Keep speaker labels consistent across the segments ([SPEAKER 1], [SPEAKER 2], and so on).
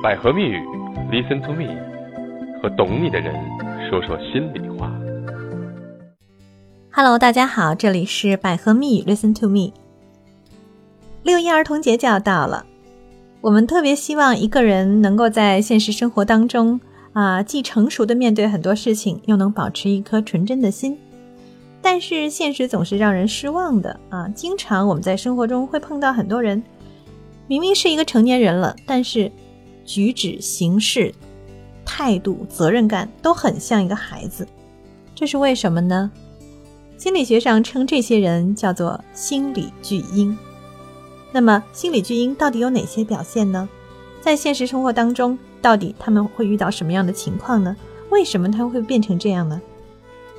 [SPEAKER 1] 百合蜜语，Listen to me，和懂你的人说说心里话。
[SPEAKER 2] Hello，大家好，这里是百合蜜语，Listen to me。六一儿童节就要到了，我们特别希望一个人能够在现实生活当中啊，既成熟的面对很多事情，又能保持一颗纯真的心。但是现实总是让人失望的啊！经常我们在生活中会碰到很多人，明明是一个成年人了，但是举止、行事、态度、责任感都很像一个孩子，这是为什么呢？心理学上称这些人叫做心理巨婴。那么心理巨婴到底有哪些表现呢？在现实生活当中，到底他们会遇到什么样的情况呢？为什么他会变成这样呢？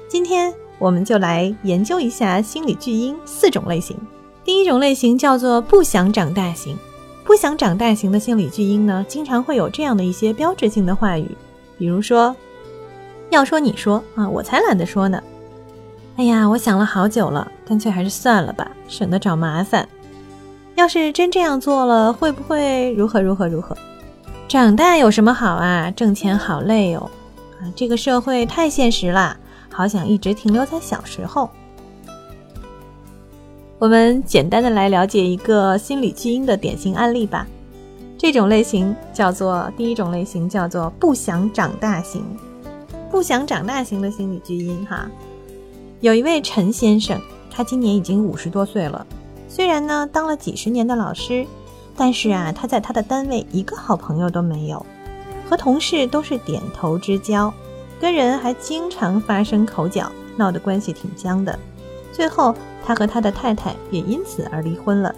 [SPEAKER 2] 今天。我们就来研究一下心理巨婴四种类型。第一种类型叫做不想长大型。不想长大型的心理巨婴呢，经常会有这样的一些标志性的话语，比如说：“要说你说啊，我才懒得说呢。”“哎呀，我想了好久了，干脆还是算了吧，省得找麻烦。”“要是真这样做了，会不会如何如何如何？”“长大有什么好啊？挣钱好累哦。”“啊，这个社会太现实了。”好想一直停留在小时候。我们简单的来了解一个心理基因的典型案例吧。这种类型叫做第一种类型，叫做不想长大型。不想长大型的心理基因，哈，有一位陈先生，他今年已经五十多岁了。虽然呢当了几十年的老师，但是啊，他在他的单位一个好朋友都没有，和同事都是点头之交。跟人还经常发生口角，闹得关系挺僵的。最后，他和他的太太也因此而离婚了。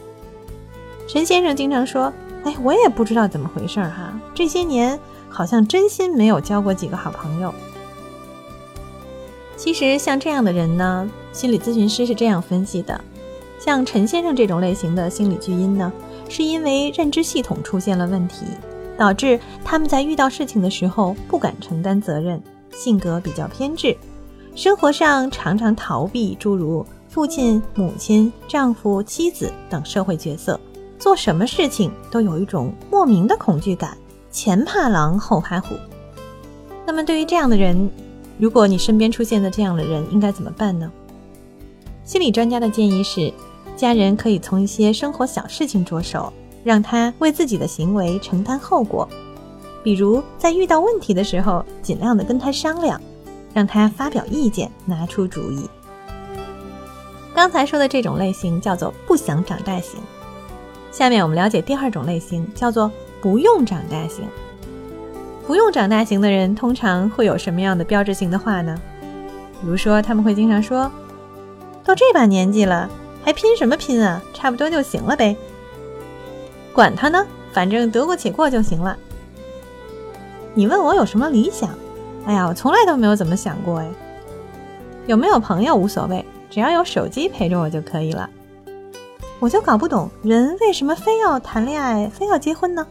[SPEAKER 2] 陈先生经常说：“哎，我也不知道怎么回事儿哈，这些年好像真心没有交过几个好朋友。”其实，像这样的人呢，心理咨询师是这样分析的：像陈先生这种类型的心理巨婴呢，是因为认知系统出现了问题，导致他们在遇到事情的时候不敢承担责任。性格比较偏执，生活上常常逃避诸如父亲、母亲、丈夫、妻子等社会角色，做什么事情都有一种莫名的恐惧感，前怕狼后怕虎。那么对于这样的人，如果你身边出现的这样的人，应该怎么办呢？心理专家的建议是，家人可以从一些生活小事情着手，让他为自己的行为承担后果。比如在遇到问题的时候，尽量的跟他商量，让他发表意见，拿出主意。刚才说的这种类型叫做不想长大型。下面我们了解第二种类型，叫做不用长大型。不用长大型的人通常会有什么样的标志性的话呢？比如说他们会经常说：“都这把年纪了，还拼什么拼啊？差不多就行了呗。管他呢，反正得过且过就行了。”你问我有什么理想？哎呀，我从来都没有怎么想过哎。有没有朋友无所谓，只要有手机陪着我就可以了。我就搞不懂人为什么非要谈恋爱，非要结婚呢？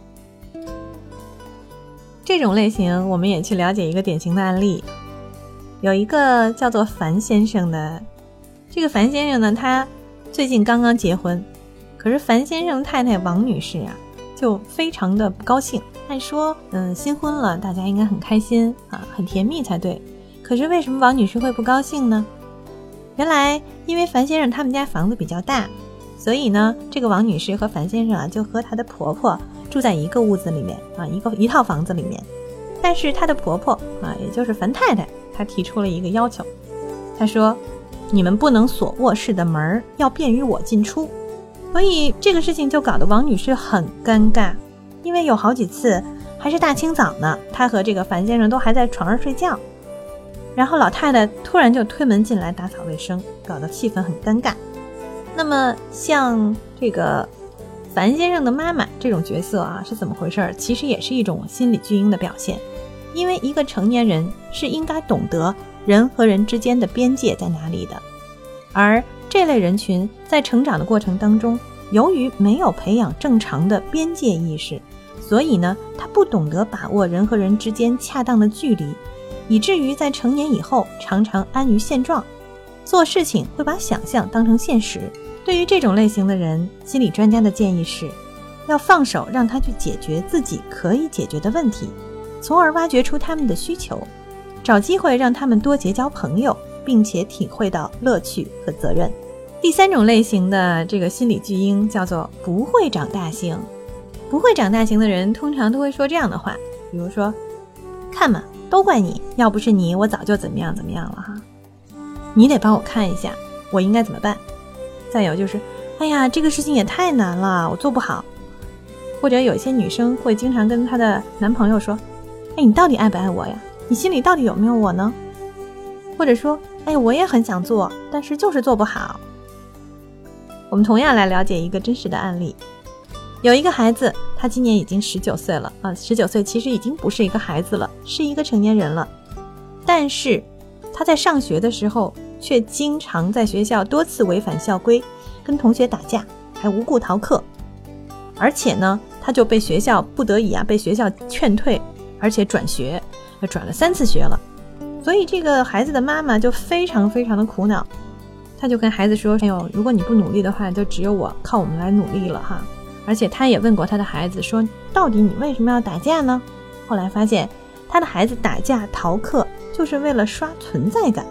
[SPEAKER 2] 这种类型，我们也去了解一个典型的案例。有一个叫做樊先生的，这个樊先生呢，他最近刚刚结婚，可是樊先生太太王女士啊。就非常的不高兴，按说，嗯，新婚了，大家应该很开心啊，很甜蜜才对。可是为什么王女士会不高兴呢？原来，因为樊先生他们家房子比较大，所以呢，这个王女士和樊先生啊，就和她的婆婆住在一个屋子里面啊，一个一套房子里面。但是她的婆婆啊，也就是樊太太，她提出了一个要求，她说：“你们不能锁卧室的门，要便于我进出。”所以这个事情就搞得王女士很尴尬，因为有好几次还是大清早呢，她和这个樊先生都还在床上睡觉，然后老太太突然就推门进来打扫卫生，搞得气氛很尴尬。那么像这个樊先生的妈妈这种角色啊，是怎么回事？其实也是一种心理巨婴的表现，因为一个成年人是应该懂得人和人之间的边界在哪里的，而。这类人群在成长的过程当中，由于没有培养正常的边界意识，所以呢，他不懂得把握人和人之间恰当的距离，以至于在成年以后常常安于现状，做事情会把想象当成现实。对于这种类型的人，心理专家的建议是，要放手让他去解决自己可以解决的问题，从而挖掘出他们的需求，找机会让他们多结交朋友，并且体会到乐趣和责任。第三种类型的这个心理巨婴叫做不会长大型。不会长大型的人通常都会说这样的话，比如说：“看嘛，都怪你，要不是你，我早就怎么样怎么样了哈。你得帮我看一下，我应该怎么办？”再有就是：“哎呀，这个事情也太难了，我做不好。”或者有一些女生会经常跟她的男朋友说：“哎，你到底爱不爱我呀？你心里到底有没有我呢？”或者说：“哎，我也很想做，但是就是做不好。”我们同样来了解一个真实的案例。有一个孩子，他今年已经十九岁了啊！十九岁其实已经不是一个孩子了，是一个成年人了。但是他在上学的时候，却经常在学校多次违反校规，跟同学打架，还无故逃课。而且呢，他就被学校不得已啊，被学校劝退，而且转学，转了三次学了。所以这个孩子的妈妈就非常非常的苦恼，她就跟孩子说：“哎呦，如果你不努力的话，就只有我靠我们来努力了哈。”而且她也问过她的孩子说：“到底你为什么要打架呢？”后来发现，他的孩子打架逃课就是为了刷存在感。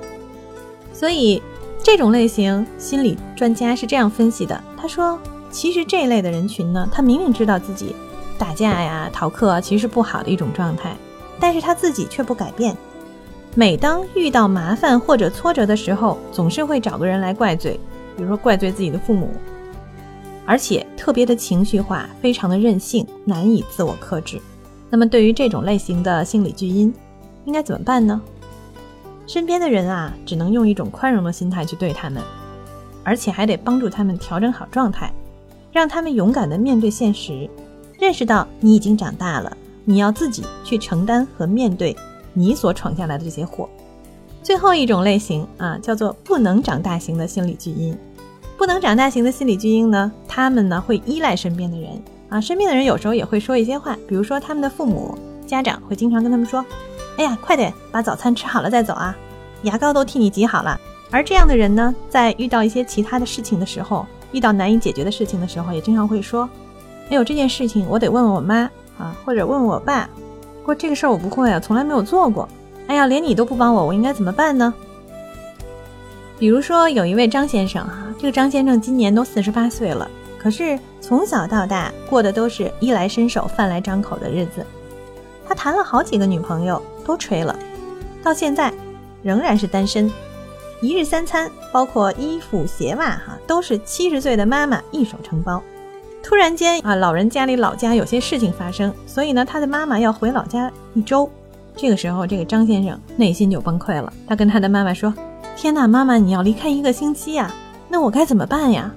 [SPEAKER 2] 所以，这种类型心理专家是这样分析的：他说，其实这一类的人群呢，他明明知道自己打架呀、逃课其实不好的一种状态，但是他自己却不改变。每当遇到麻烦或者挫折的时候，总是会找个人来怪罪，比如说怪罪自己的父母。而且特别的情绪化，非常的任性，难以自我克制。那么对于这种类型的心理巨婴，应该怎么办呢？身边的人啊，只能用一种宽容的心态去对他们，而且还得帮助他们调整好状态，让他们勇敢的面对现实，认识到你已经长大了，你要自己去承担和面对你所闯下来的这些祸。最后一种类型啊，叫做不能长大型的心理巨婴。不能长大型的心理巨婴呢，他们呢会依赖身边的人啊，身边的人有时候也会说一些话，比如说他们的父母、家长会经常跟他们说：“哎呀，快点把早餐吃好了再走啊，牙膏都替你挤好了。”而这样的人呢，在遇到一些其他的事情的时候，遇到难以解决的事情的时候，也经常会说：“哎呦，这件事情我得问问我妈啊，或者问问我爸，过这个事儿我不会啊，从来没有做过。哎呀，连你都不帮我，我应该怎么办呢？”比如说有一位张先生哈。这个张先生今年都四十八岁了，可是从小到大过的都是衣来伸手、饭来张口的日子。他谈了好几个女朋友，都吹了，到现在仍然是单身。一日三餐，包括衣服鞋袜，哈，都是七十岁的妈妈一手承包。突然间啊，老人家里老家有些事情发生，所以呢，他的妈妈要回老家一周。这个时候，这个张先生内心就崩溃了。他跟他的妈妈说：“天哪，妈妈，你要离开一个星期呀！”那我该怎么办呀？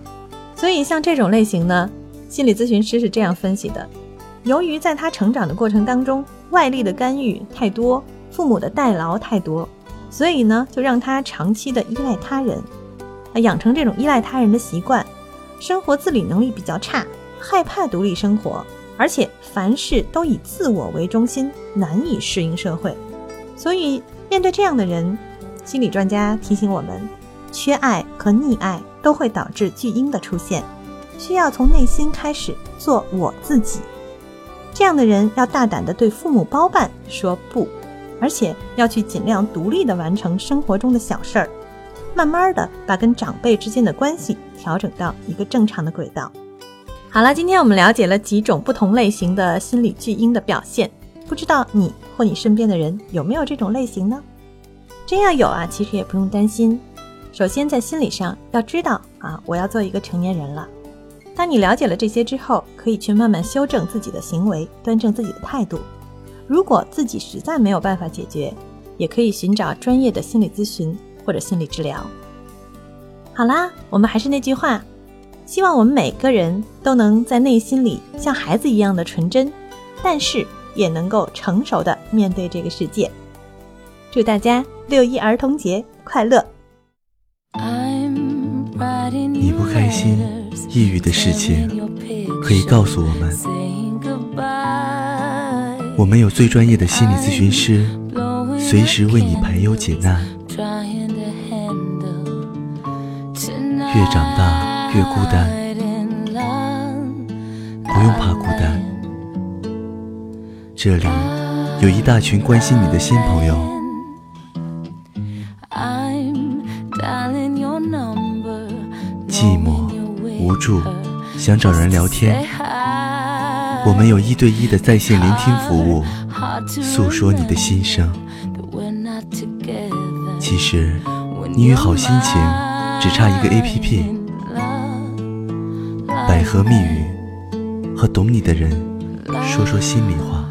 [SPEAKER 2] 所以像这种类型呢，心理咨询师是这样分析的：由于在他成长的过程当中，外力的干预太多，父母的代劳太多，所以呢，就让他长期的依赖他人，啊，养成这种依赖他人的习惯，生活自理能力比较差，害怕独立生活，而且凡事都以自我为中心，难以适应社会。所以面对这样的人，心理专家提醒我们。缺爱和溺爱都会导致巨婴的出现，需要从内心开始做我自己。这样的人要大胆地对父母包办说不，而且要去尽量独立地完成生活中的小事儿，慢慢的把跟长辈之间的关系调整到一个正常的轨道。好了，今天我们了解了几种不同类型的心理巨婴的表现，不知道你或你身边的人有没有这种类型呢？真要有啊，其实也不用担心。首先，在心理上要知道啊，我要做一个成年人了。当你了解了这些之后，可以去慢慢修正自己的行为，端正自己的态度。如果自己实在没有办法解决，也可以寻找专业的心理咨询或者心理治疗。好啦，我们还是那句话，希望我们每个人都能在内心里像孩子一样的纯真，但是也能够成熟的面对这个世界。祝大家六一儿童节快乐！
[SPEAKER 3] 你不开心、抑郁的事情，可以告诉我们，我们有最专业的心理咨询师，随时为你排忧解难。越长大越孤单，不用怕孤单。这里有一大群关心你的新朋友。寂寞、无助，想找人聊天。我们有一对一的在线聆听服务，诉说你的心声。其实，你与好心情只差一个 APP，百合密语和懂你的人说说心里话。